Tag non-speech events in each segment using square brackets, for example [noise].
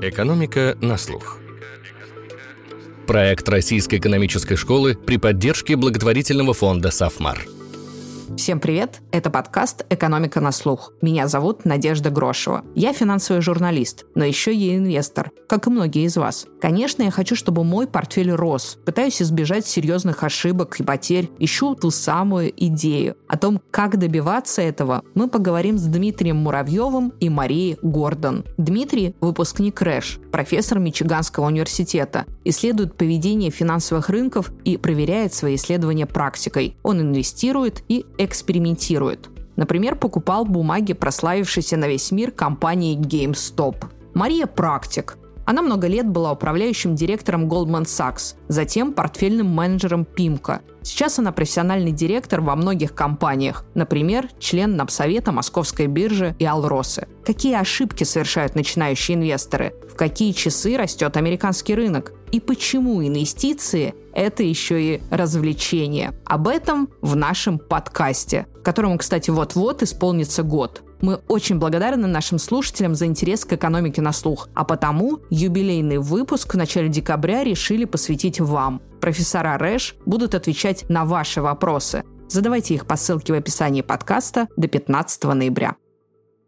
Экономика на слух. Проект Российской экономической школы при поддержке благотворительного фонда «Сафмар». Всем привет! Это подкаст «Экономика на слух». Меня зовут Надежда Грошева. Я финансовый журналист, но еще и инвестор, как и многие из вас. Конечно, я хочу, чтобы мой портфель рос. Пытаюсь избежать серьезных ошибок и потерь. Ищу ту самую идею. О том, как добиваться этого, мы поговорим с Дмитрием Муравьевым и Марией Гордон. Дмитрий – выпускник РЭШ, профессор Мичиганского университета, исследует поведение финансовых рынков и проверяет свои исследования практикой. Он инвестирует и экспериментирует. Например, покупал бумаги прославившейся на весь мир компании GameStop. Мария – практик. Она много лет была управляющим директором Goldman Sachs, затем портфельным менеджером Пимка. Сейчас она профессиональный директор во многих компаниях, например, член Напсовета Московской биржи и Алросы. Какие ошибки совершают начинающие инвесторы? В какие часы растет американский рынок? И почему инвестиции – это еще и развлечение? Об этом в нашем подкасте, которому, кстати, вот-вот исполнится год. Мы очень благодарны нашим слушателям за интерес к экономике на слух, а потому юбилейный выпуск в начале декабря решили посвятить вам. Профессора РЭШ будут отвечать на ваши вопросы. Задавайте их по ссылке в описании подкаста до 15 ноября.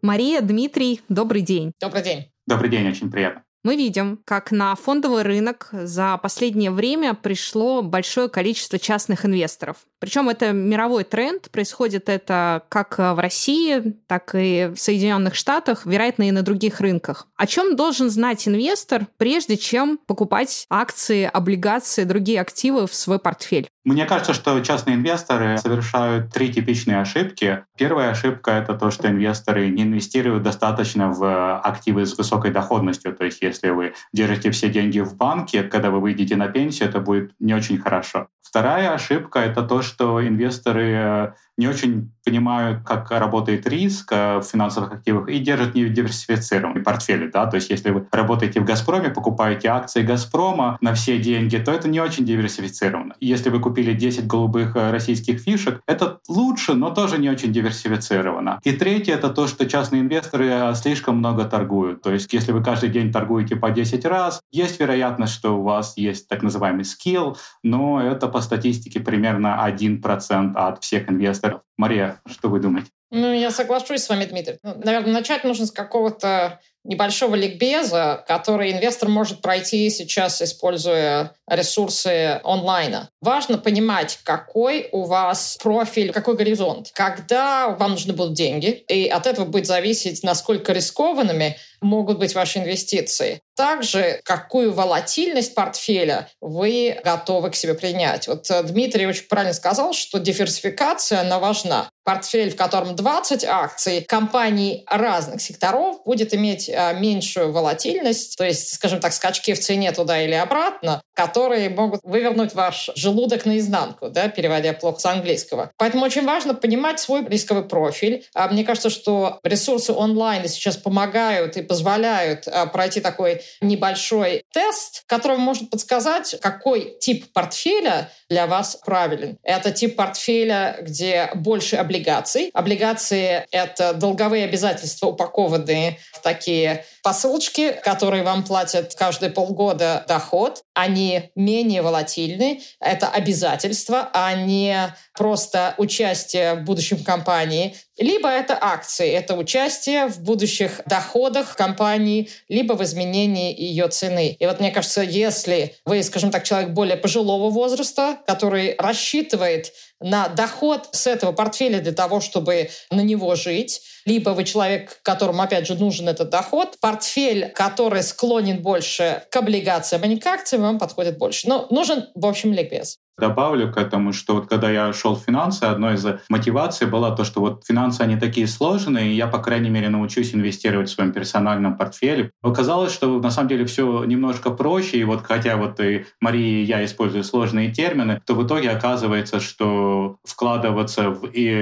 Мария, Дмитрий, добрый день. Добрый день. Добрый день, очень приятно мы видим, как на фондовый рынок за последнее время пришло большое количество частных инвесторов. Причем это мировой тренд, происходит это как в России, так и в Соединенных Штатах, вероятно, и на других рынках. О чем должен знать инвестор, прежде чем покупать акции, облигации, другие активы в свой портфель? Мне кажется, что частные инвесторы совершают три типичные ошибки. Первая ошибка — это то, что инвесторы не инвестируют достаточно в активы с высокой доходностью. То есть если вы держите все деньги в банке, когда вы выйдете на пенсию, это будет не очень хорошо. Вторая ошибка — это то, что инвесторы не очень понимают, как работает риск э, в финансовых активах и держат недиверсифицированные портфели. Да? То есть если вы работаете в «Газпроме», покупаете акции «Газпрома» на все деньги, то это не очень диверсифицировано. Если вы купили 10 голубых э, российских фишек, это лучше, но тоже не очень диверсифицировано. И третье — это то, что частные инвесторы э, слишком много торгуют. То есть если вы каждый день торгуете по 10 раз, есть вероятность, что у вас есть так называемый скилл, но это по статистике примерно 1% от всех инвесторов Мария, что вы думаете? Ну, я соглашусь с вами, Дмитрий. Ну, наверное, начать нужно с какого-то небольшого ликбеза, который инвестор может пройти сейчас, используя ресурсы онлайна. Важно понимать, какой у вас профиль, какой горизонт. Когда вам нужны будут деньги, и от этого будет зависеть, насколько рискованными могут быть ваши инвестиции. Также, какую волатильность портфеля вы готовы к себе принять. Вот э, Дмитрий очень правильно сказал, что диверсификация, она важна. Портфель, в котором 20 акций компаний разных секторов, будет иметь меньшую волатильность, то есть, скажем так, скачки в цене туда или обратно, которые могут вывернуть ваш желудок наизнанку, да, переводя плохо с английского. Поэтому очень важно понимать свой рисковый профиль. А мне кажется, что ресурсы онлайн сейчас помогают и позволяют а, пройти такой небольшой тест, который может подсказать, какой тип портфеля для вас правилен. Это тип портфеля, где больше облигаций. Облигации — это долговые обязательства, упакованные в такие посылочки, которые вам платят каждые полгода доход. Они менее волатильны. Это обязательства, а не просто участие в будущем компании. Либо это акции, это участие в будущих доходах компании, либо в изменении ее цены. И вот мне кажется, если вы, скажем так, человек более пожилого возраста, который рассчитывает на доход с этого портфеля для того, чтобы на него жить, либо вы человек, которому, опять же, нужен этот доход, портфель, который склонен больше к облигациям, а не к акциям, вам подходит больше. Но нужен, в общем, ликбез. Добавлю к этому, что вот когда я шел в финансы, одной из мотиваций была то, что вот финансы, они такие сложные, и я, по крайней мере, научусь инвестировать в своем персональном портфеле. Оказалось, что на самом деле все немножко проще, и вот хотя вот и Мария и я использую сложные термины, то в итоге оказывается, что вкладываться в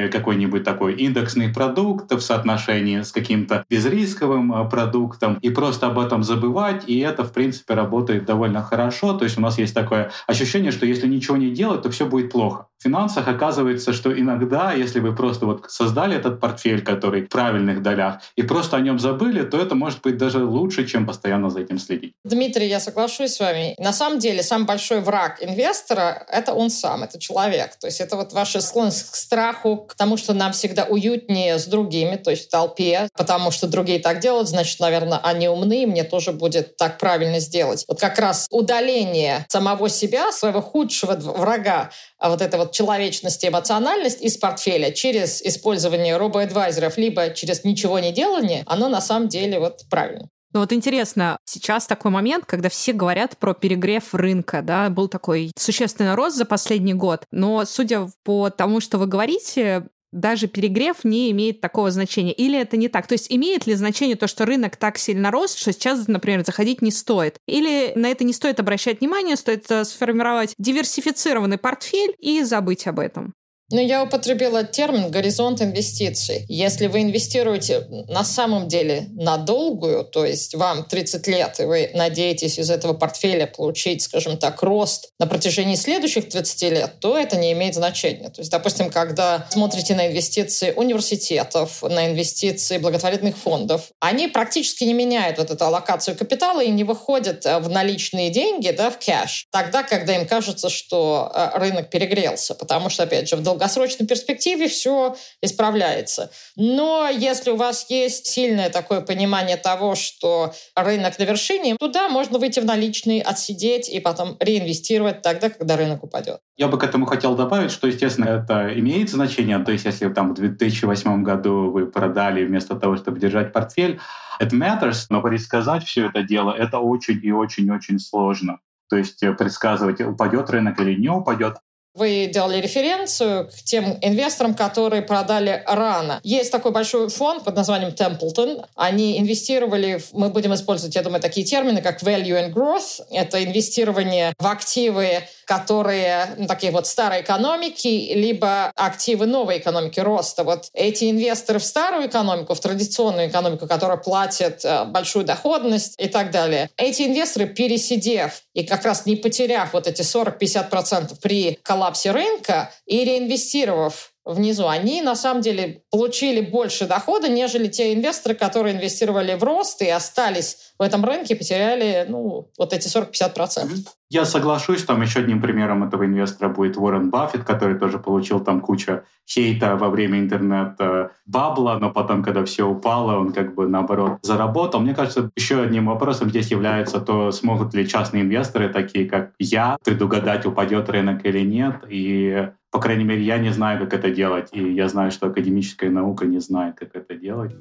какой-нибудь такой индексный продукт в соотношении с каким-то безрисковым э, продуктом, и просто об этом забывать, и это, в принципе, работает довольно хорошо. То есть у нас есть такое ощущение, что если ничего не делать, то все будет плохо. Финансах оказывается, что иногда, если вы просто вот создали этот портфель, который в правильных долях, и просто о нем забыли, то это может быть даже лучше, чем постоянно за этим следить. Дмитрий, я соглашусь с вами. На самом деле, самый большой враг инвестора — это он сам, это человек. То есть это вот ваша склонность к страху, к тому, что нам всегда уютнее с другими, то есть в толпе, потому что другие так делают, значит, наверное, они умны, и мне тоже будет так правильно сделать. Вот как раз удаление самого себя, своего худшего врага, вот эта вот человечность и эмоциональность из портфеля через использование робоадвайзеров либо через ничего не делание, оно на самом деле вот правильно. Ну вот интересно, сейчас такой момент, когда все говорят про перегрев рынка, да, был такой существенный рост за последний год, но судя по тому, что вы говорите, даже перегрев не имеет такого значения. Или это не так? То есть имеет ли значение то, что рынок так сильно рос, что сейчас, например, заходить не стоит? Или на это не стоит обращать внимание, стоит э, сформировать диверсифицированный портфель и забыть об этом? Ну, я употребила термин «горизонт инвестиций». Если вы инвестируете на самом деле на долгую, то есть вам 30 лет, и вы надеетесь из этого портфеля получить, скажем так, рост на протяжении следующих 30 лет, то это не имеет значения. То есть, допустим, когда смотрите на инвестиции университетов, на инвестиции благотворительных фондов, они практически не меняют вот эту аллокацию капитала и не выходят э, в наличные деньги, да, в кэш, тогда, когда им кажется, что э, рынок перегрелся. Потому что, опять же, в долгосрочной перспективе все исправляется. Но если у вас есть сильное такое понимание того, что рынок на вершине, туда можно выйти в наличные, отсидеть и потом реинвестировать тогда, когда рынок упадет. Я бы к этому хотел добавить, что, естественно, это имеет значение. То есть, если там в 2008 году вы продали вместо того, чтобы держать портфель, it matters, но предсказать все это дело, это очень и очень-очень сложно. То есть э, предсказывать, упадет рынок или не упадет. Вы делали референцию к тем инвесторам, которые продали рано. Есть такой большой фонд под названием Templeton. Они инвестировали, в, мы будем использовать, я думаю, такие термины, как value and growth. Это инвестирование в активы, которые ну, такие вот старой экономики, либо активы новой экономики роста. Вот эти инвесторы в старую экономику, в традиционную экономику, которая платит э, большую доходность и так далее, эти инвесторы, пересидев и как раз не потеряв вот эти 40-50% при коллапсе рынка и реинвестировав внизу, они на самом деле получили больше дохода, нежели те инвесторы, которые инвестировали в рост и остались в этом рынке, потеряли ну, вот эти 40-50%. Я соглашусь, там еще одним примером этого инвестора будет Уоррен Баффет, который тоже получил там кучу хейта во время интернет-бабла, но потом, когда все упало, он как бы наоборот заработал. Мне кажется, еще одним вопросом здесь является то, смогут ли частные инвесторы, такие как я, предугадать, упадет рынок или нет. И по крайней мере, я не знаю, как это делать, и я знаю, что академическая наука не знает, как это делать.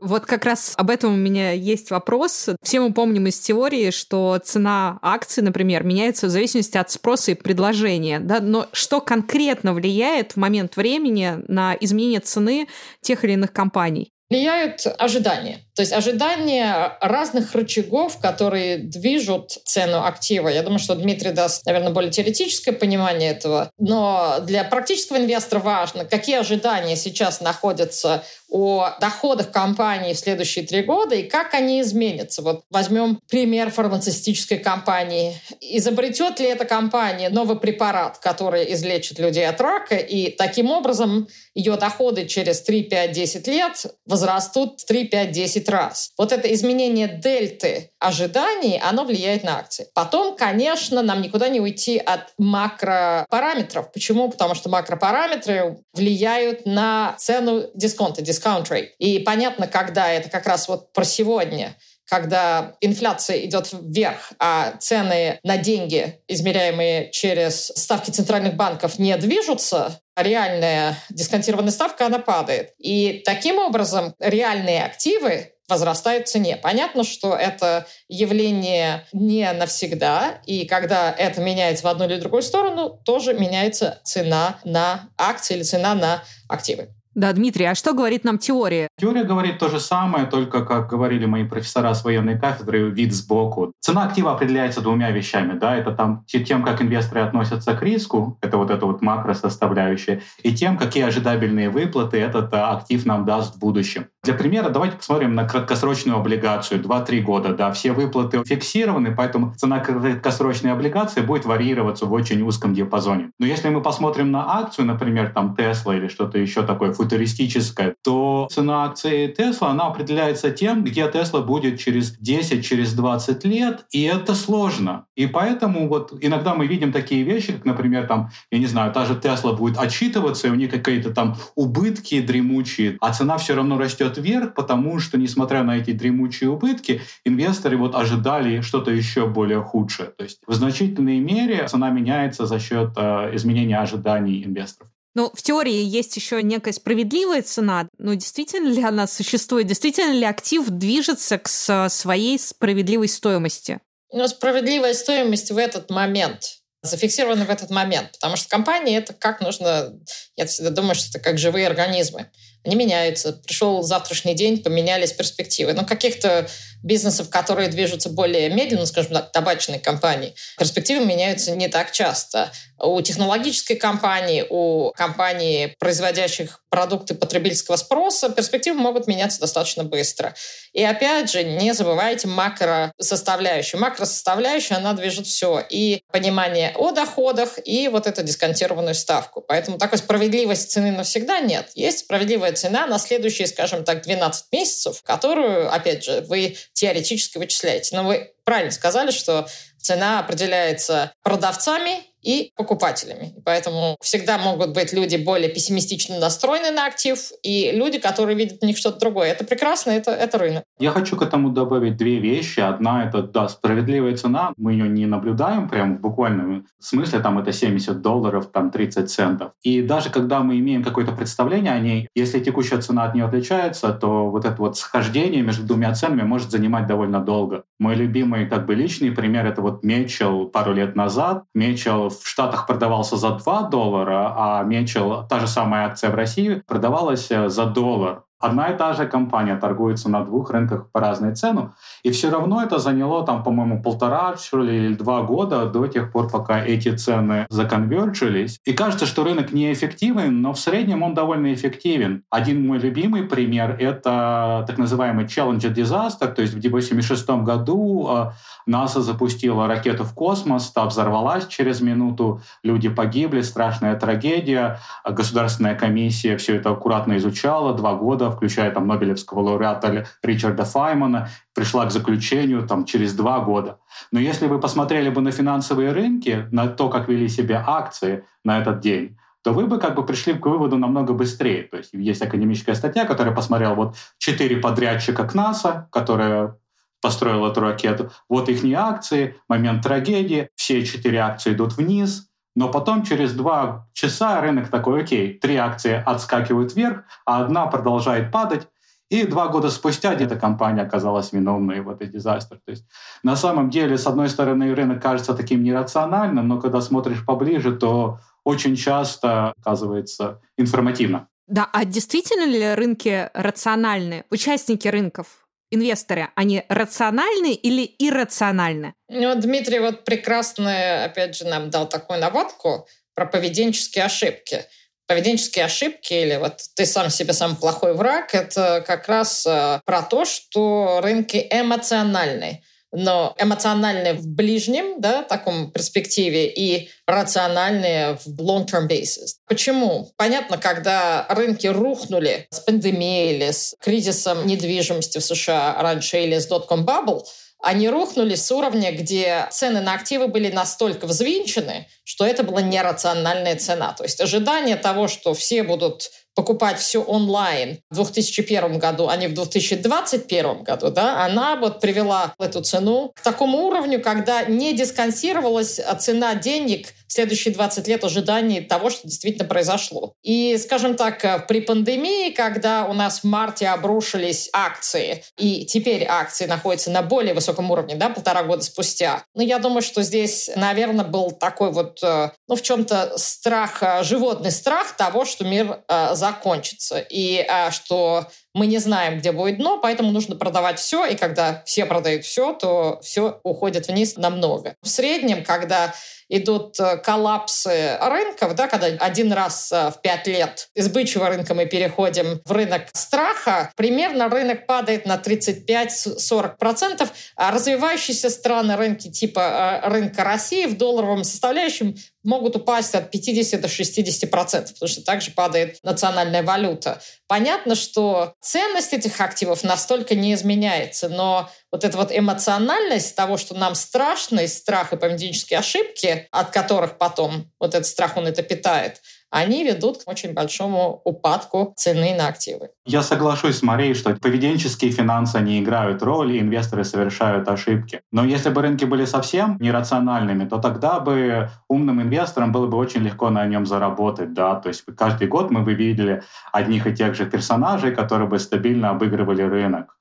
Вот как раз об этом у меня есть вопрос. Все мы помним из теории, что цена акций, например, меняется в зависимости от спроса и предложения. Да? Но что конкретно влияет в момент времени на изменение цены тех или иных компаний? Влияют ожидания. То есть ожидания разных рычагов, которые движут цену актива. Я думаю, что Дмитрий даст, наверное, более теоретическое понимание этого. Но для практического инвестора важно, какие ожидания сейчас находятся о доходах компании в следующие три года и как они изменятся. Вот возьмем пример фармацевтической компании. Изобретет ли эта компания новый препарат, который излечит людей от рака, и таким образом ее доходы через 3, 5, 10 лет возрастут в 3, 5, 10 10 раз. Вот это изменение дельты ожиданий, оно влияет на акции. Потом, конечно, нам никуда не уйти от макропараметров. Почему? Потому что макропараметры влияют на цену дисконта, discount rate. И понятно, когда это как раз вот про сегодня, когда инфляция идет вверх, а цены на деньги, измеряемые через ставки центральных банков, не движутся, реальная дисконтированная ставка, она падает. И таким образом реальные активы возрастают в цене. Понятно, что это явление не навсегда, и когда это меняется в одну или другую сторону, тоже меняется цена на акции или цена на активы. Да, Дмитрий, а что говорит нам теория? Теория говорит то же самое, только, как говорили мои профессора с военной кафедры, вид сбоку. Цена актива определяется двумя вещами. Да? Это там, тем, как инвесторы относятся к риску, это вот эта вот макросоставляющая, и тем, какие ожидабельные выплаты этот а, актив нам даст в будущем. Для примера давайте посмотрим на краткосрочную облигацию 2-3 года. Да, все выплаты фиксированы, поэтому цена краткосрочной облигации будет варьироваться в очень узком диапазоне. Но если мы посмотрим на акцию, например, там Tesla или что-то еще такое футуристическое, то цена акции Tesla, она определяется тем, где Tesla будет через 10, через 20 лет, и это сложно. И поэтому вот иногда мы видим такие вещи, как, например, там, я не знаю, та же Tesla будет отчитываться, и у них какие-то там убытки дремучие, а цена все равно растет вверх, потому что, несмотря на эти дремучие убытки, инвесторы вот ожидали что-то еще более худшее. То есть в значительной мере цена меняется за счет э, изменения ожиданий инвесторов. Ну, в теории есть еще некая справедливая цена, но действительно ли она существует? Действительно ли актив движется к своей справедливой стоимости? Ну, справедливая стоимость в этот момент зафиксирована в этот момент, потому что компания это как нужно, я всегда думаю, что это как живые организмы. Они меняются. Пришел завтрашний день, поменялись перспективы. Но каких-то бизнесов, которые движутся более медленно, скажем так, табачной компании, перспективы меняются не так часто. У технологической компании, у компаний, производящих продукты потребительского спроса, перспективы могут меняться достаточно быстро. И опять же, не забывайте макросоставляющую. Макросоставляющая, она движет все. И понимание о доходах, и вот эту дисконтированную ставку. Поэтому такой справедливости цены навсегда нет. Есть справедливая цена на следующие, скажем так, 12 месяцев, которую, опять же, вы теоретически вычисляете. Но вы правильно сказали, что цена определяется продавцами и покупателями. Поэтому всегда могут быть люди более пессимистично настроены на актив и люди, которые видят в них что-то другое. Это прекрасно, это, это рынок. Я хочу к этому добавить две вещи. Одна — это, да, справедливая цена. Мы ее не наблюдаем прям в буквальном смысле. Там это 70 долларов, там 30 центов. И даже когда мы имеем какое-то представление о ней, если текущая цена от нее отличается, то вот это вот схождение между двумя ценами может занимать довольно долго. Мой любимый как бы личный пример — это вот Мечел пару лет назад. Мечел в Штатах продавался за 2 доллара, а Мечел, та же самая акция в России, продавалась э, за доллар. Одна и та же компания торгуется на двух рынках по разной цену, и все равно это заняло там, по-моему, полтора или два года до тех пор, пока эти цены законвержились. И кажется, что рынок неэффективен, но в среднем он довольно эффективен. Один мой любимый пример — это так называемый Challenger Disaster, то есть в 1986 году э, НАСА запустила ракету в космос, та взорвалась через минуту, люди погибли, страшная трагедия. Государственная комиссия все это аккуратно изучала, два года включая там Нобелевского лауреата Ричарда Файмана, пришла к заключению там, через два года. Но если вы посмотрели бы на финансовые рынки, на то, как вели себя акции на этот день, то вы бы как бы пришли к выводу намного быстрее. То есть есть академическая статья, которая посмотрела вот четыре подрядчика к НАСА, которая построил эту ракету. Вот их акции, момент трагедии, все четыре акции идут вниз, но потом через два часа рынок такой, окей, три акции отскакивают вверх, а одна продолжает падать. И два года спустя эта компания оказалась виновной в этой дизастер. То есть на самом деле, с одной стороны, рынок кажется таким нерациональным, но когда смотришь поближе, то очень часто оказывается информативно. Да, а действительно ли рынки рациональны? Участники рынков инвесторы, они рациональны или иррациональны? Ну, Дмитрий вот прекрасно, опять же, нам дал такую наводку про поведенческие ошибки. Поведенческие ошибки или вот ты сам себе самый плохой враг, это как раз э, про то, что рынки эмоциональные но эмоциональные в ближнем, да, таком перспективе и рациональные в long-term basis. Почему? Понятно, когда рынки рухнули с пандемией или с кризисом недвижимости в США раньше или с dot-com bubble, они рухнули с уровня, где цены на активы были настолько взвинчены, что это была нерациональная цена. То есть ожидание того, что все будут покупать все онлайн в 2001 году, а не в 2021 году, да, она вот привела эту цену к такому уровню, когда не дисконсировалась цена денег следующие 20 лет ожиданий того, что действительно произошло. И, скажем так, э, при пандемии, когда у нас в марте обрушились акции, и теперь акции находятся на более высоком уровне, да, полтора года спустя, ну, я думаю, что здесь, наверное, был такой вот, э, ну, в чем-то страх, э, животный страх того, что мир закончится, и что мы не знаем, где будет дно, поэтому нужно продавать все, и когда все продают все, то все уходит вниз намного. В среднем, когда идут э, коллапсы рынков, да, когда один раз э, в пять лет из бычьего рынка мы переходим в рынок страха, примерно рынок падает на 35-40%, а развивающиеся страны рынки типа э, рынка России в долларовом составляющем могут упасть от 50 до 60 процентов, потому что также падает национальная валюта. Понятно, что ценность этих активов настолько не изменяется, но вот эта вот эмоциональность того, что нам страшно, и страх и поведенческие ошибки, от которых потом вот этот страх, он это питает – они ведут к очень большому упадку цены на активы. Я соглашусь с Марией, что поведенческие финансы не играют роли, инвесторы совершают ошибки. Но если бы рынки были совсем нерациональными, то тогда бы умным инвесторам было бы очень легко на нем заработать. Да? То есть каждый год мы бы видели одних и тех же персонажей, которые бы стабильно обыгрывали рынок.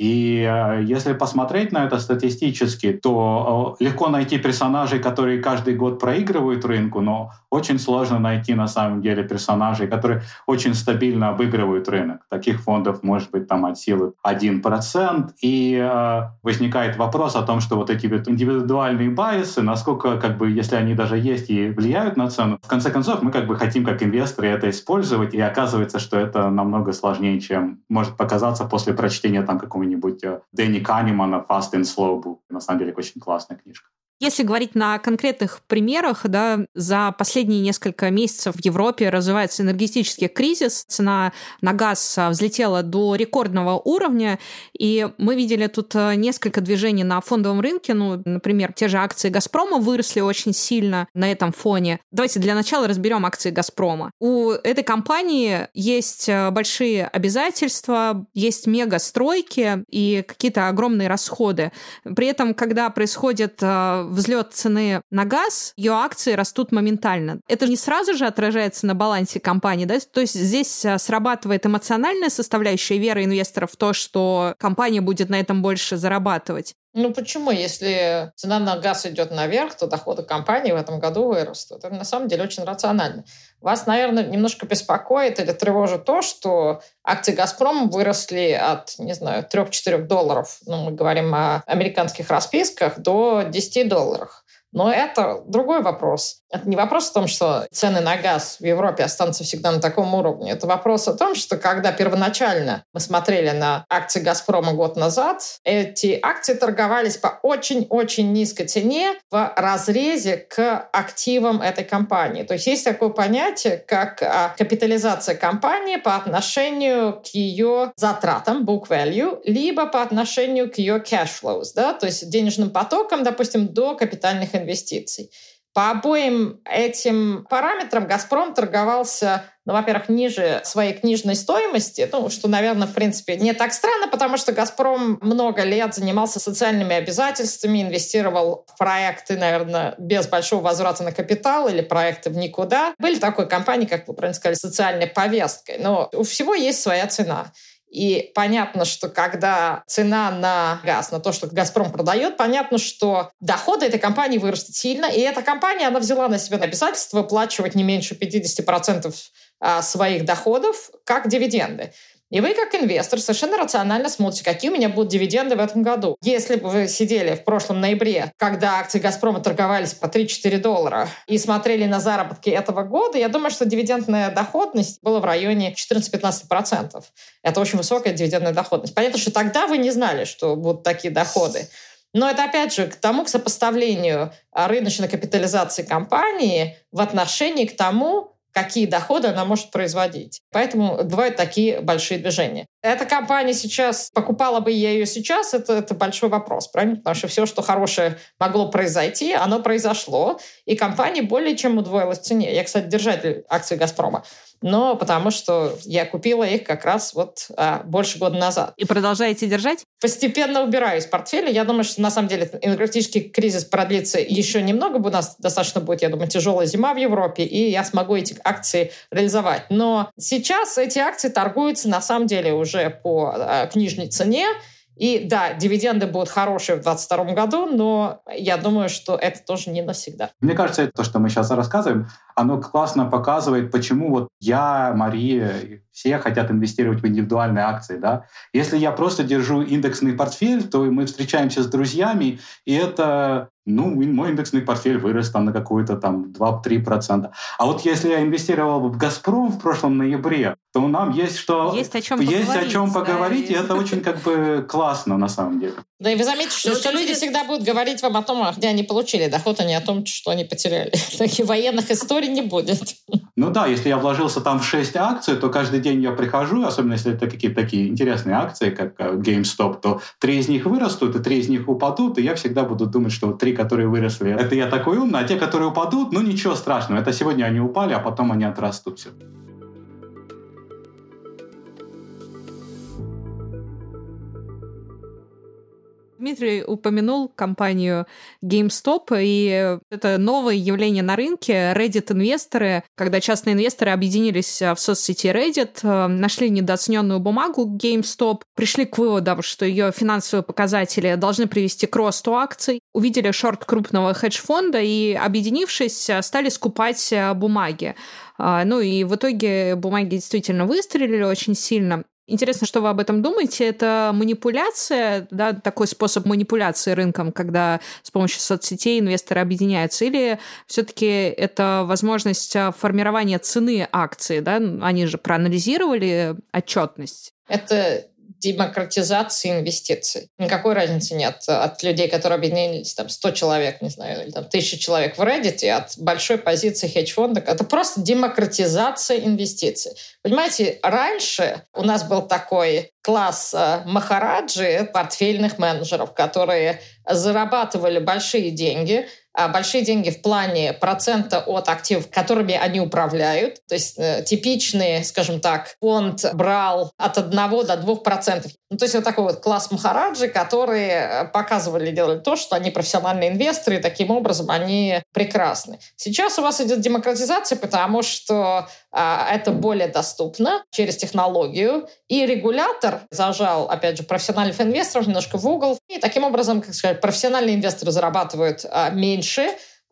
И э, если посмотреть на это статистически, то э, легко найти персонажей, которые каждый год проигрывают рынку, но очень сложно найти на самом деле персонажей, которые очень стабильно обыгрывают рынок. Таких фондов может быть там от силы 1%. И э, возникает вопрос о том, что вот эти вот индивидуальные байсы, насколько, как бы, если они даже есть и влияют на цену, в конце концов мы как бы хотим как инвесторы это использовать, и оказывается, что это намного сложнее, чем может показаться после прочтения там какого-нибудь какого-нибудь э, Дэнни Канемана «Fast and Slow Book». На самом деле, очень классная книжка. Если говорить на конкретных примерах, да, за последние несколько месяцев в Европе развивается энергетический кризис, цена на газ а, взлетела до рекордного уровня, и мы видели тут а, несколько движений на фондовом рынке, ну, например, те же акции «Газпрома» выросли очень сильно на этом фоне. Давайте для начала разберем акции «Газпрома». У этой компании есть а, большие обязательства, есть мега-стройки и какие-то огромные расходы. При этом, когда происходит взлет цены на газ, ее акции растут моментально. Это не сразу же отражается на балансе компании, да? То есть здесь а, срабатывает эмоциональная составляющая вера инвесторов в то, что компания будет на этом больше зарабатывать. Ну почему? Если цена на газ идет наверх, то доходы компании в этом году вырастут. Это на самом деле очень рационально. Вас, наверное, немножко беспокоит или тревожит то, что акции «Газпрома» выросли от, не знаю, 3-4 долларов, ну, мы говорим о американских расписках, до 10 долларов. Но это другой вопрос. Это не вопрос в том, что цены на газ в Европе останутся всегда на таком уровне. Это вопрос о том, что когда первоначально мы смотрели на акции «Газпрома» год назад, эти акции торговались по очень-очень низкой цене в разрезе к активам этой компании. То есть есть такое понятие, как а, капитализация компании по отношению к ее затратам, book value, либо по отношению к ее cash flows, да, то есть денежным потокам, допустим, до капитальных инвестиций. По обоим этим параметрам «Газпром» торговался, ну, во-первых, ниже своей книжной стоимости, ну, что, наверное, в принципе, не так странно, потому что «Газпром» много лет занимался социальными обязательствами, инвестировал в проекты, наверное, без большого возврата на капитал или проекты в никуда. Были такой компании, как вы правильно сказали, социальной повесткой. Но у всего есть своя цена. И понятно, что когда цена на газ, на то, что «Газпром» продает, понятно, что доходы этой компании вырастут сильно. И эта компания, она взяла на себя обязательство выплачивать не меньше 50% а, своих доходов как дивиденды. И вы, как инвестор, совершенно рационально смотрите, какие у меня будут дивиденды в этом году. Если бы вы сидели в прошлом ноябре, когда акции «Газпрома» торговались по 3-4 доллара, и смотрели на заработки этого года, я думаю, что дивидендная доходность была в районе 14-15%. Это очень высокая дивидендная доходность. Понятно, что тогда вы не знали, что будут такие доходы. Но это, опять же, к тому, к сопоставлению рыночной капитализации компании в отношении к тому, какие доходы она может производить. Поэтому бывают такие большие движения. Эта компания сейчас, покупала бы я ее сейчас, это, это большой вопрос, правильно? Потому что все, что хорошее могло произойти, оно произошло, и компания более чем удвоилась в цене. Я, кстати, держатель акций «Газпрома» но потому что я купила их как раз вот а, больше года назад. И продолжаете держать? Постепенно убираю из портфеля. Я думаю, что на самом деле энергетический кризис продлится еще немного. У нас достаточно будет, я думаю, тяжелая зима в Европе, и я смогу эти акции реализовать. Но сейчас эти акции торгуются на самом деле уже по а, книжной цене. И да, дивиденды будут хорошие в 2022 году, но я думаю, что это тоже не навсегда. Мне кажется, то, что мы сейчас рассказываем, оно классно показывает, почему вот я, Мария, все хотят инвестировать в индивидуальные акции. Да? Если я просто держу индексный портфель, то мы встречаемся с друзьями, и это ну, мой индексный портфель вырос там на какую-то там 2-3%. А вот если я инвестировал в «Газпром» в прошлом ноябре, то нам есть что... Есть о чем есть поговорить. О чем поговорить да, и это очень как бы классно на самом деле. Да, и вы заметите, что, что люди всегда будут говорить вам о том, где они получили доход, а не о том, что они потеряли. [laughs] Таких военных историй не будет. Ну да, если я вложился там в 6 акций, то каждый день я прихожу, особенно если это какие-то такие интересные акции, как э, GameStop, то три из них вырастут, и три из них упадут, и я всегда буду думать, что три, которые выросли, это я такой умный, а те, которые упадут, ну ничего страшного, это сегодня они упали, а потом они отрастут все. Дмитрий упомянул компанию GameStop, и это новое явление на рынке. Reddit-инвесторы, когда частные инвесторы объединились в соцсети Reddit, э, нашли недооцененную бумагу GameStop, пришли к выводам, что ее финансовые показатели должны привести к росту акций, увидели шорт крупного хедж-фонда и, объединившись, стали скупать бумаги. А, ну и в итоге бумаги действительно выстрелили очень сильно. Интересно, что вы об этом думаете. Это манипуляция, да, такой способ манипуляции рынком, когда с помощью соцсетей инвесторы объединяются, или все-таки это возможность а, формирования цены акции, да? Они же проанализировали отчетность. Это демократизации инвестиций. Никакой разницы нет от людей, которые объединились, там, 100 человек, не знаю, или там, 1000 человек в Reddit, от большой позиции хедж-фонда. Это просто демократизация инвестиций. Понимаете, раньше у нас был такой класс э, махараджи, портфельных менеджеров, которые зарабатывали большие деньги, большие деньги в плане процента от активов, которыми они управляют. То есть э, типичный, скажем так, фонд брал от 1 до 2 процентов. Ну, то есть вот такой вот класс Махараджи, которые э, показывали, делали то, что они профессиональные инвесторы, и таким образом они прекрасны. Сейчас у вас идет демократизация, потому что а, это более доступно через технологию, и регулятор зажал, опять же, профессиональных инвесторов немножко в угол, и таким образом, как сказать, профессиональные инвесторы зарабатывают а, меньше,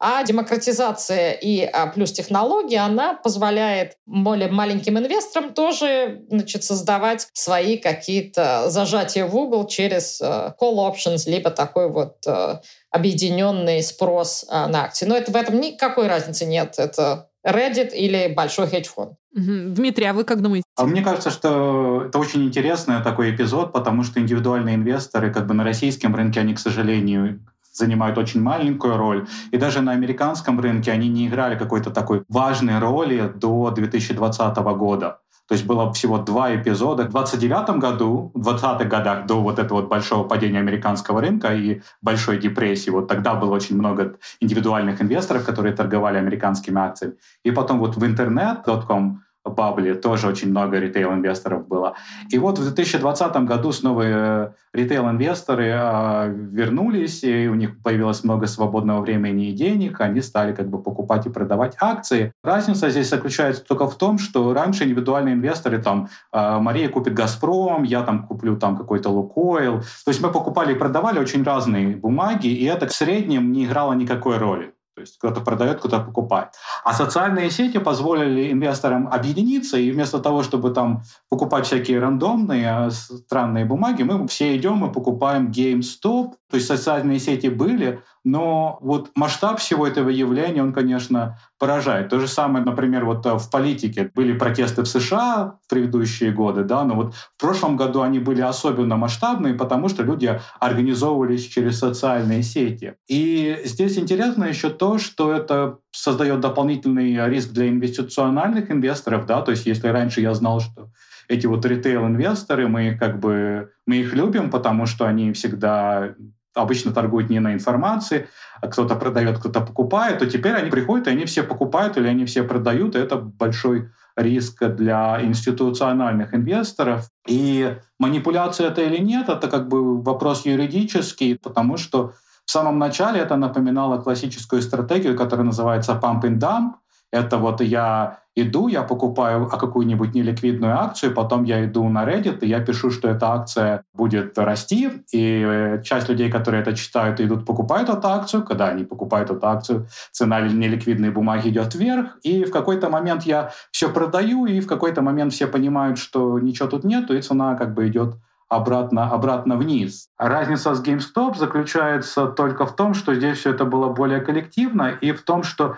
а демократизация и а, плюс технологии, она позволяет более маленьким инвесторам тоже значит, создавать свои какие-то зажатия в угол через uh, call options, либо такой вот uh, объединенный спрос uh, на акции. Но это, в этом никакой разницы нет. Это Reddit или большой хедж-фонд. Дмитрий, а вы как думаете? А мне кажется, что это очень интересный такой эпизод, потому что индивидуальные инвесторы как бы на российском рынке, они, к сожалению, занимают очень маленькую роль. И даже на американском рынке они не играли какой-то такой важной роли до 2020 года. То есть было всего два эпизода. В 29 году, в 20-х годах, до вот этого вот большого падения американского рынка и большой депрессии, вот тогда было очень много индивидуальных инвесторов, которые торговали американскими акциями. И потом вот в интернет.com бабле тоже очень много ритейл-инвесторов было. И вот в 2020 году снова э, ритейл-инвесторы э, вернулись, и у них появилось много свободного времени и денег, они стали как бы покупать и продавать акции. Разница здесь заключается только в том, что раньше индивидуальные инвесторы, там, э, Мария купит «Газпром», я там куплю там какой-то «Лукойл». То есть мы покупали и продавали очень разные бумаги, и это в среднем не играло никакой роли. То есть кто-то продает, кто-то покупает. А социальные сети позволили инвесторам объединиться, и вместо того, чтобы там покупать всякие рандомные, а, странные бумаги, мы все идем и покупаем GameStop. То есть социальные сети были, но вот масштаб всего этого явления, он, конечно, поражает. То же самое, например, вот э, в политике были протесты в США в предыдущие годы, да, но вот в прошлом году они были особенно масштабные, потому что люди организовывались через социальные сети. И здесь интересно еще то, что это создает дополнительный риск для инвестициональных инвесторов, да, то есть если раньше я знал, что эти вот ритейл-инвесторы, мы как бы, мы их любим, потому что они всегда обычно торгуют не на информации, а кто-то продает, кто-то покупает, то теперь они приходят, и они все покупают или они все продают, и это большой риск для институциональных инвесторов. И манипуляция это или нет, это как бы вопрос юридический, потому что в самом начале это напоминало классическую стратегию, которая называется pump and dump. Это вот я иду, я покупаю какую-нибудь неликвидную акцию, потом я иду на Reddit, и я пишу, что эта акция будет расти, и э, часть людей, которые это читают, идут покупают эту акцию. Когда они покупают эту акцию, цена неликвидной бумаги идет вверх, и в какой-то момент я все продаю, и в какой-то момент все понимают, что ничего тут нет, и цена как бы идет обратно, обратно вниз. Разница с GameStop заключается только в том, что здесь все это было более коллективно, и в том, что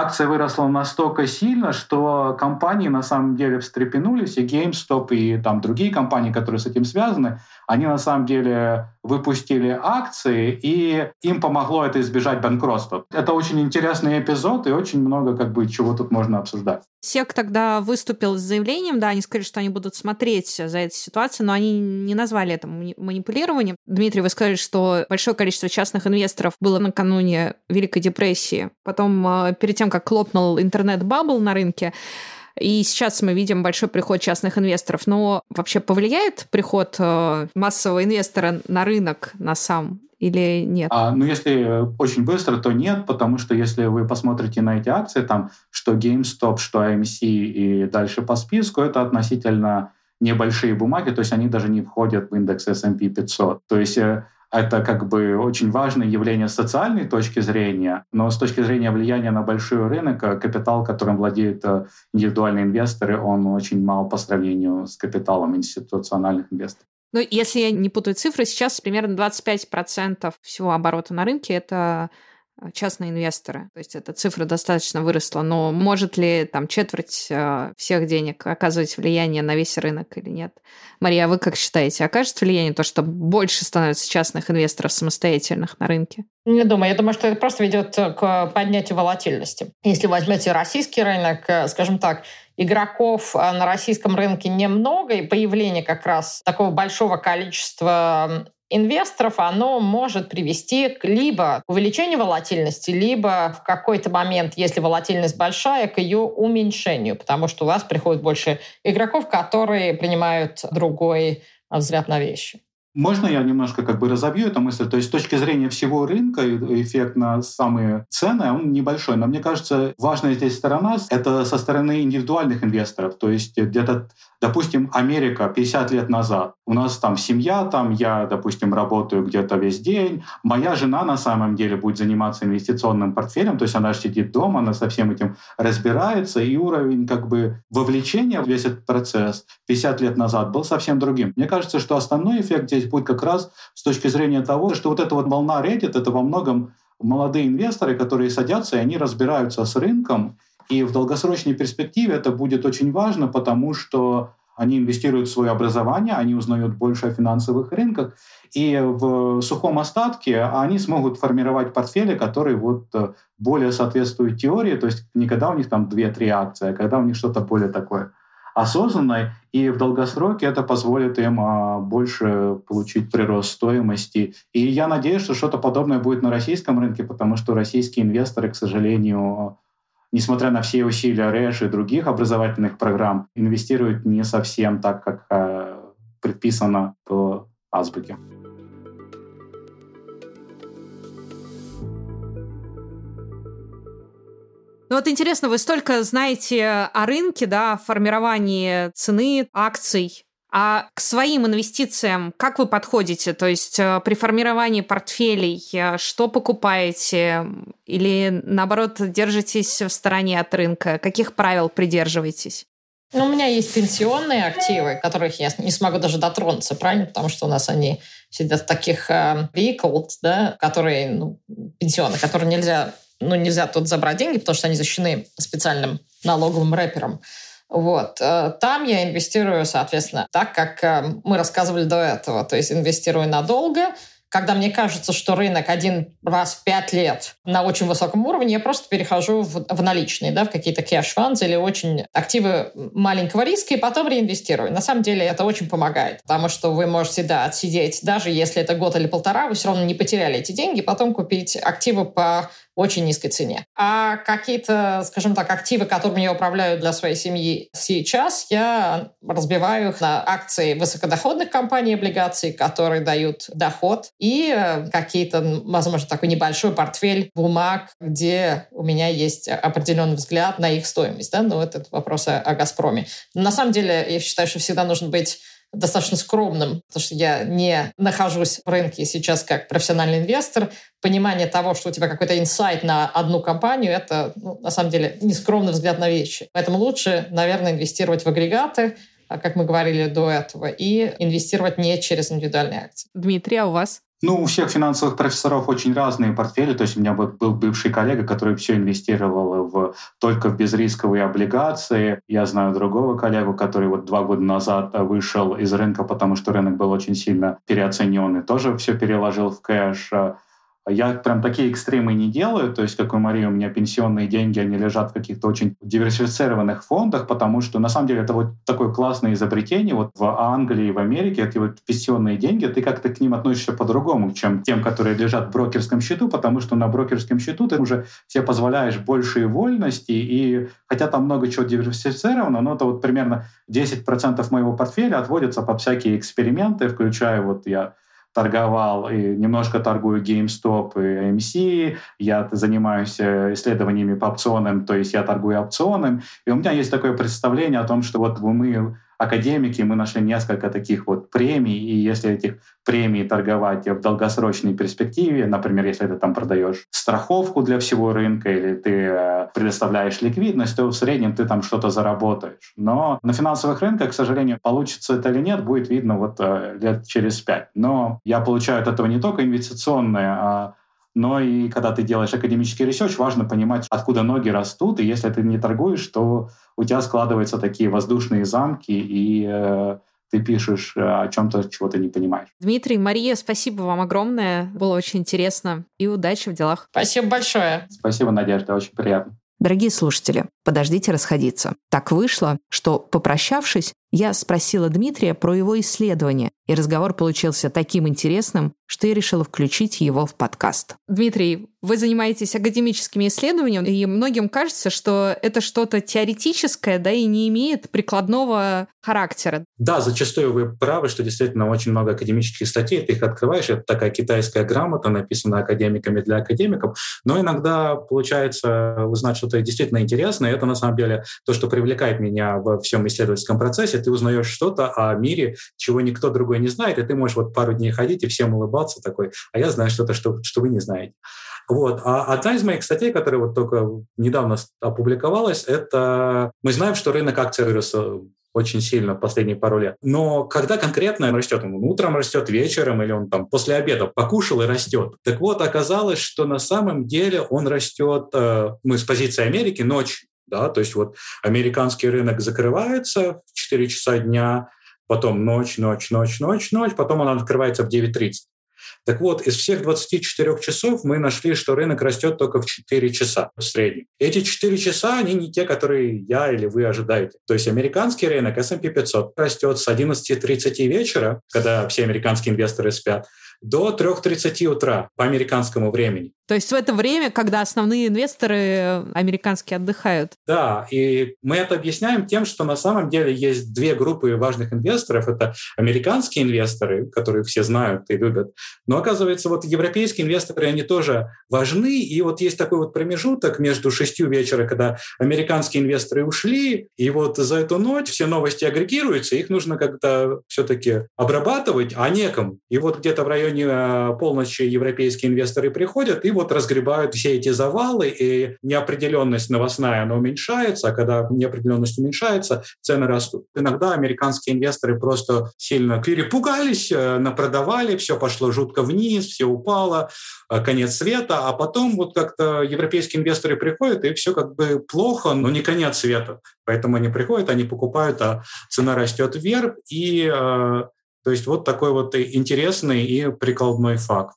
акция выросла настолько сильно, что компании на самом деле встрепенулись, и GameStop, и там другие компании, которые с этим связаны, они на самом деле выпустили акции, и им помогло это избежать банкротства. Это очень интересный эпизод, и очень много как бы чего тут можно обсуждать. SEC тогда выступил с заявлением, да, они сказали, что они будут смотреть за этой ситуацией, но они не назвали это манипулированием. Дмитрий, вы сказали, что большое количество частных инвесторов было накануне Великой депрессии. Потом, э, перед тем, как хлопнул интернет- bubble на рынке, и сейчас мы видим большой приход частных инвесторов. Но вообще повлияет приход э, массового инвестора на рынок на сам или нет? А, ну, если очень быстро, то нет, потому что если вы посмотрите на эти акции, там, что GameStop, что AMC и дальше по списку, это относительно небольшие бумаги, то есть они даже не входят в индекс S&P 500. То есть э, это как бы очень важное явление с социальной точки зрения, но с точки зрения влияния на большой рынок, э, капитал, которым владеют э, индивидуальные инвесторы, он очень мал по сравнению с капиталом институциональных инвесторов. Ну, если я не путаю цифры, сейчас примерно 25% всего оборота на рынке — это частные инвесторы. То есть эта цифра достаточно выросла. Но может ли там четверть э, всех денег оказывать влияние на весь рынок или нет? Мария, а вы как считаете, окажет влияние то, что больше становится частных инвесторов самостоятельных на рынке? Не думаю. Я думаю, что это просто ведет к поднятию волатильности. Если возьмете российский рынок, э, скажем так, игроков на российском рынке немного, и появление как раз такого большого количества инвесторов, оно может привести к либо увеличению волатильности, либо в какой-то момент, если волатильность большая, к ее уменьшению, потому что у вас приходит больше игроков, которые принимают другой взгляд на вещи. Можно я немножко как бы разобью эту мысль? То есть с точки зрения всего рынка эффект на самые цены, он небольшой. Но мне кажется, важная здесь сторона — это со стороны индивидуальных инвесторов. То есть где-то Допустим, Америка 50 лет назад. У нас там семья, там я, допустим, работаю где-то весь день. Моя жена на самом деле будет заниматься инвестиционным портфелем, то есть она сидит дома, она со всем этим разбирается, и уровень как бы вовлечения в весь этот процесс 50 лет назад был совсем другим. Мне кажется, что основной эффект здесь будет как раз с точки зрения того, что вот эта вот волна Reddit — это во многом молодые инвесторы, которые садятся, и они разбираются с рынком, и в долгосрочной перспективе это будет очень важно, потому что они инвестируют в свое образование, они узнают больше о финансовых рынках, и в сухом остатке они смогут формировать портфели, которые вот э, более соответствуют теории, то есть не когда у них там 2-3 акции, а когда у них что-то более такое осознанное, и в долгосроке это позволит им а, больше получить прирост стоимости. И я надеюсь, что что-то подобное будет на российском рынке, потому что российские инвесторы, к сожалению, несмотря на все усилия РЭШ и других образовательных программ, инвестируют не совсем так, как э, предписано по азбуке. Ну вот интересно, вы столько знаете о рынке, да, о формировании цены акций. А к своим инвестициям как вы подходите? То есть э, при формировании портфелей э, что покупаете? Или наоборот держитесь в стороне от рынка? Каких правил придерживаетесь? Ну, у меня есть пенсионные активы, которых я не смогу даже дотронуться, правильно? Потому что у нас они сидят в таких э, vehicles, да, которые, ну, пенсионные, которые нельзя, ну, нельзя тут забрать деньги, потому что они защищены специальным налоговым рэпером. Вот. Э, там я инвестирую, соответственно, так, как э, мы рассказывали до этого. То есть инвестирую надолго, когда мне кажется, что рынок один раз в пять лет на очень высоком уровне, я просто перехожу в, в наличные, да, в какие-то кэш-фанды или очень активы маленького риска, и потом реинвестирую. На самом деле это очень помогает, потому что вы можете, да, отсидеть, даже если это год или полтора, вы все равно не потеряли эти деньги, потом купить активы по очень низкой цене. А какие-то, скажем так, активы, которыми я управляю для своей семьи сейчас, я разбиваю их на акции высокодоходных компаний, облигаций, которые дают доход, и э, какие-то, возможно, такой небольшой портфель бумаг, где у меня есть определенный взгляд на их стоимость. Да? Но ну, это вопрос о, о «Газпроме». Но на самом деле, я считаю, что всегда нужно быть достаточно скромным, потому что я не нахожусь в рынке сейчас как профессиональный инвестор. Понимание того, что у тебя какой-то инсайт на одну компанию, это ну, на самом деле нескромный взгляд на вещи. Поэтому лучше, наверное, инвестировать в агрегаты, как мы говорили до этого, и инвестировать не через индивидуальные акции. Дмитрий, а у вас? Ну, у всех финансовых профессоров очень разные портфели. То есть у меня был бывший коллега, который все инвестировал в, только в безрисковые облигации. Я знаю другого коллегу, который вот два года назад вышел из рынка, потому что рынок был очень сильно переоценен и тоже все переложил в кэш. Я прям такие экстремы не делаю, то есть, как у Марии, у меня пенсионные деньги, они лежат в каких-то очень диверсифицированных фондах, потому что, на самом деле, это вот такое классное изобретение. Вот в Англии в Америке эти вот пенсионные деньги, ты как-то к ним относишься по-другому, чем тем, которые лежат в брокерском счету, потому что на брокерском счету ты уже себе позволяешь большие вольности, и хотя там много чего диверсифицировано, но это вот примерно 10% моего портфеля отводится под всякие эксперименты, включая вот я торговал и немножко торгую GameStop и AMC, я занимаюсь э, исследованиями по опционам, то есть я торгую опционом, и у меня есть такое представление о том, что вот мы академики, мы нашли несколько таких вот премий, и если этих премий торговать в долгосрочной перспективе, например, если ты там продаешь страховку для всего рынка или ты э, предоставляешь ликвидность, то в среднем ты там что-то заработаешь. Но на финансовых рынках, к сожалению, получится это или нет, будет видно вот э, лет через пять. Но я получаю от этого не только инвестиционное, а но и когда ты делаешь академический research, важно понимать, откуда ноги растут, и если ты не торгуешь, то у тебя складываются такие воздушные замки, и э, ты пишешь э, о чем-то, чего ты не понимаешь. Дмитрий, Мария, спасибо вам огромное. Было очень интересно. И удачи в делах. Спасибо большое. Спасибо, Надежда. Очень приятно. Дорогие слушатели, подождите расходиться. Так вышло, что, попрощавшись, я спросила Дмитрия про его исследование, и разговор получился таким интересным, что я решила включить его в подкаст. Дмитрий, вы занимаетесь академическими исследованиями, и многим кажется, что это что-то теоретическое, да, и не имеет прикладного характера. Да, зачастую вы правы, что действительно очень много академических статей, ты их открываешь, это такая китайская грамота, написанная академиками для академиков, но иногда получается узнать что-то действительно интересное, и это на самом деле то, что привлекает меня во всем исследовательском процессе, ты узнаешь что-то о мире, чего никто другой не знает, и ты можешь вот пару дней ходить и всем улыбаться такой, а я знаю что-то, что, что вы не знаете. Вот. А одна из моих статей, которая вот только недавно опубликовалась, это мы знаем, что рынок акций вырос э, очень сильно в последние пару лет. Но когда конкретно он растет? Он утром растет, вечером, или он там после обеда покушал и растет. Так вот, оказалось, что на самом деле он растет, э, мы с позиции Америки, ночью. Да, то есть вот американский рынок закрывается в 4 часа дня, потом ночь, ночь, ночь, ночь, ночь, потом он открывается в 9.30. Так вот, из всех 24 часов мы нашли, что рынок растет только в 4 часа в среднем. Эти 4 часа, они не те, которые я или вы ожидаете. То есть американский рынок S&P 500 растет с 11.30 вечера, когда все американские инвесторы спят, до 3.30 утра по американскому времени. То есть в это время, когда основные инвесторы американские отдыхают. Да, и мы это объясняем тем, что на самом деле есть две группы важных инвесторов. Это американские инвесторы, которые все знают и любят. Но оказывается, вот европейские инвесторы, они тоже важны. И вот есть такой вот промежуток между шестью вечера, когда американские инвесторы ушли, и вот за эту ночь все новости агрегируются, их нужно как-то все-таки обрабатывать, а некому. И вот где-то в районе э, полночи европейские инвесторы приходят и вот разгребают все эти завалы, и неопределенность новостная, она уменьшается, а когда неопределенность уменьшается, цены растут. Иногда американские инвесторы просто сильно перепугались, э, напродавали, все пошло жутко вниз, все упало, э, конец света, а потом вот как-то европейские инвесторы приходят, и все как бы плохо, но не конец света. Поэтому они приходят, они покупают, а цена растет вверх, и То есть вот такой вот интересный и прикладной факт.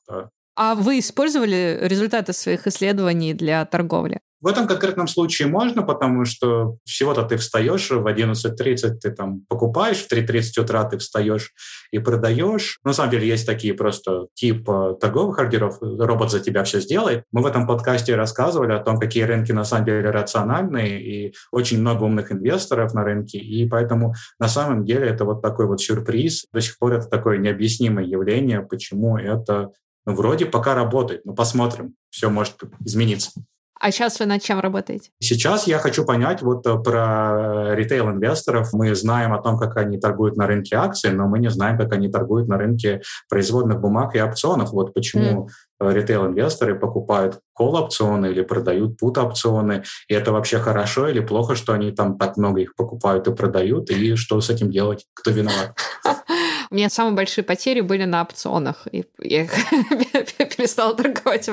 А вы использовали результаты своих исследований для торговли? В этом конкретном случае можно, потому что всего-то ты встаешь в 11.30, ты там покупаешь, в 3.30 утра ты встаешь и продаешь. На самом деле есть такие просто типа торговых ордеров, робот за тебя все сделает. Мы в этом подкасте рассказывали о том, какие рынки на самом деле рациональные, и очень много умных инвесторов на рынке, и поэтому на самом деле это вот такой вот сюрприз. До сих пор это такое необъяснимое явление, почему это ну, вроде пока работает, но посмотрим, все может измениться. А сейчас вы над чем работаете? Сейчас я хочу понять вот э, про ритейл-инвесторов. Мы знаем о том, как они торгуют на рынке акций, но мы не знаем, как они торгуют на рынке производных бумаг и опционов. Вот почему mm. ритейл-инвесторы покупают кол-опционы или продают пут-опционы. И это вообще хорошо или плохо, что они там так много их покупают и продают, и что с этим делать? Кто виноват? У меня самые большие потери были на опционах. И я [laughs] перестала торговать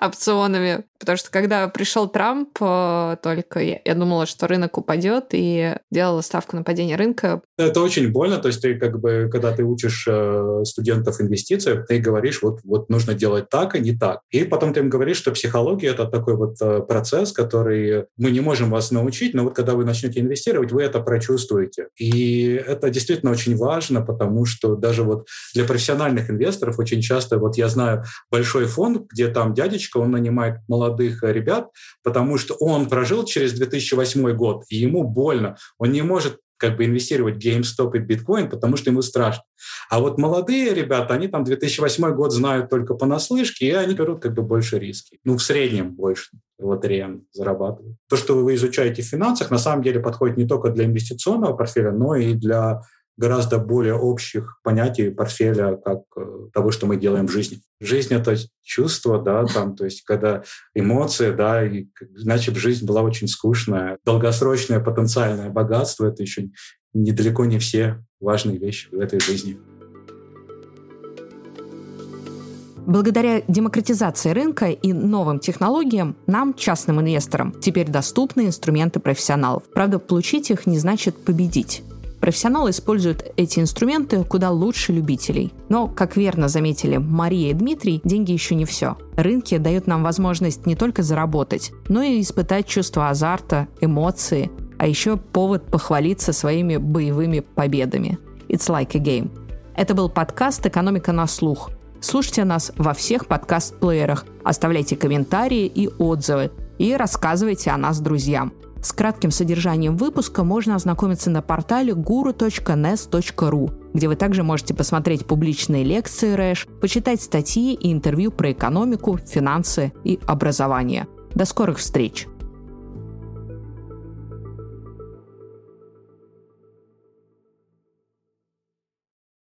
опционами. Потому что когда пришел Трамп, э, только я, я думала, что рынок упадет, и делала ставку на падение рынка. Это очень больно. То есть ты как бы, когда ты учишь э, студентов инвестиций, ты говоришь, вот, вот нужно делать так, а не так. И потом ты им говоришь, что психология — это такой вот э, процесс, который мы не можем вас научить, но вот когда вы начнете инвестировать, вы это прочувствуете. И это действительно очень важно, потому что что даже вот для профессиональных инвесторов очень часто, вот я знаю большой фонд, где там дядечка, он нанимает молодых ребят, потому что он прожил через 2008 год, и ему больно. Он не может как бы инвестировать в GameStop и биткоин, потому что ему страшно. А вот молодые ребята, они там 2008 год знают только понаслышке, и они берут как бы больше риски. Ну, в среднем больше лотереям зарабатывают. То, что вы изучаете в финансах, на самом деле подходит не только для инвестиционного портфеля, но и для гораздо более общих понятий портфеля, как э, того, что мы делаем в жизни. Жизнь — это чувство, да, там, то есть когда эмоции, да, и, иначе жизнь была очень скучная. Долгосрочное потенциальное богатство — это еще недалеко не все важные вещи в этой жизни. Благодаря демократизации рынка и новым технологиям нам, частным инвесторам, теперь доступны инструменты профессионалов. Правда, получить их не значит победить. Профессионалы используют эти инструменты куда лучше любителей. Но, как верно заметили Мария и Дмитрий, деньги еще не все. Рынки дают нам возможность не только заработать, но и испытать чувство азарта, эмоции, а еще повод похвалиться своими боевыми победами. It's like a game. Это был подкаст «Экономика на слух». Слушайте нас во всех подкаст-плеерах, оставляйте комментарии и отзывы и рассказывайте о нас друзьям – с кратким содержанием выпуска можно ознакомиться на портале guru.nes.ru, где вы также можете посмотреть публичные лекции РЭШ, почитать статьи и интервью про экономику, финансы и образование. До скорых встреч!